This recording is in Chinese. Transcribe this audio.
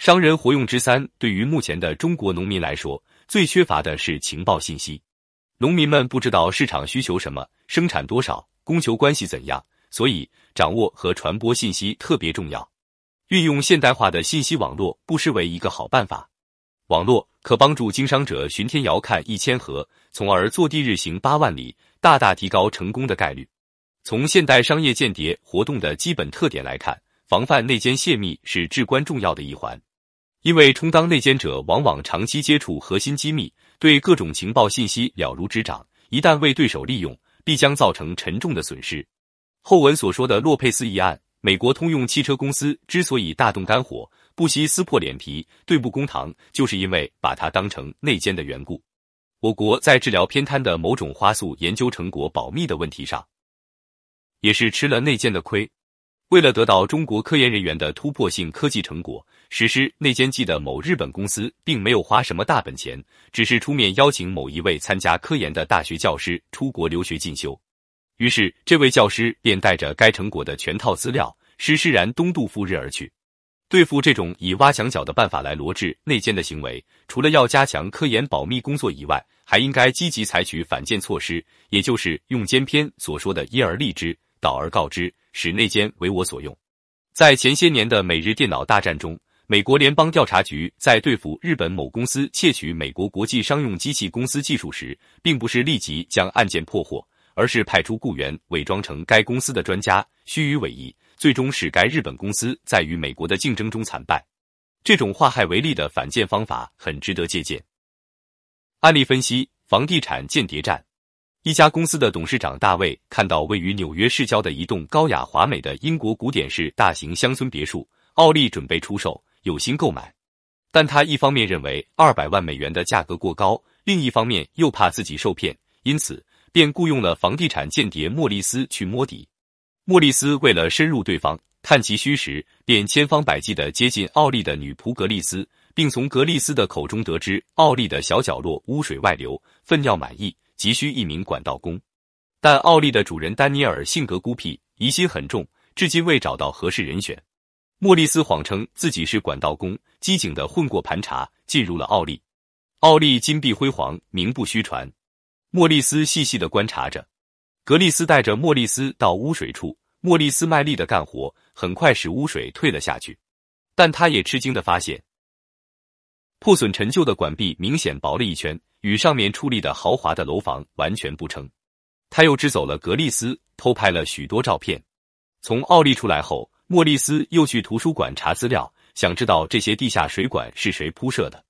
商人活用之三，对于目前的中国农民来说，最缺乏的是情报信息。农民们不知道市场需求什么，生产多少，供求关系怎样，所以掌握和传播信息特别重要。运用现代化的信息网络，不失为一个好办法。网络可帮助经商者巡天遥看一千河，从而坐地日行八万里，大大提高成功的概率。从现代商业间谍活动的基本特点来看，防范内奸泄密是至关重要的一环。因为充当内奸者往往长期接触核心机密，对各种情报信息了如指掌，一旦为对手利用，必将造成沉重的损失。后文所说的洛佩斯一案，美国通用汽车公司之所以大动肝火，不惜撕破脸皮对簿公堂，就是因为把它当成内奸的缘故。我国在治疗偏瘫的某种花素研究成果保密的问题上，也是吃了内奸的亏。为了得到中国科研人员的突破性科技成果，实施内奸计的某日本公司并没有花什么大本钱，只是出面邀请某一位参加科研的大学教师出国留学进修。于是，这位教师便带着该成果的全套资料，施施然东渡赴日而去。对付这种以挖墙脚的办法来罗织内奸的行为，除了要加强科研保密工作以外，还应该积极采取反间措施，也就是用奸篇所说的“因而立之，导而告之”。使内奸为我所用。在前些年的美日电脑大战中，美国联邦调查局在对付日本某公司窃取美国国际商用机器公司技术时，并不是立即将案件破获，而是派出雇员伪装成该公司的专家，虚与委蛇，最终使该日本公司在与美国的竞争中惨败。这种化害为利的反间方法很值得借鉴。案例分析：房地产间谍战。一家公司的董事长大卫看到位于纽约市郊的一栋高雅华美的英国古典式大型乡村别墅，奥利准备出售，有心购买。但他一方面认为二百万美元的价格过高，另一方面又怕自己受骗，因此便雇佣了房地产间谍莫里斯去摸底。莫里斯为了深入对方，探其虚实，便千方百计地接近奥利的女仆格丽斯，并从格丽斯的口中得知奥利的小角落污水外流，粪尿满溢。急需一名管道工，但奥利的主人丹尼尔性格孤僻，疑心很重，至今未找到合适人选。莫里斯谎称自己是管道工，机警的混过盘查，进入了奥利。奥利金碧辉煌，名不虚传。莫里斯细细的观察着，格丽斯带着莫里斯到污水处，莫里斯卖力的干活，很快使污水退了下去。但他也吃惊的发现，破损陈旧的管壁明显薄了一圈。与上面矗立的豪华的楼房完全不称。他又支走了格丽斯，偷拍了许多照片。从奥利出来后，莫莉斯又去图书馆查资料，想知道这些地下水管是谁铺设的。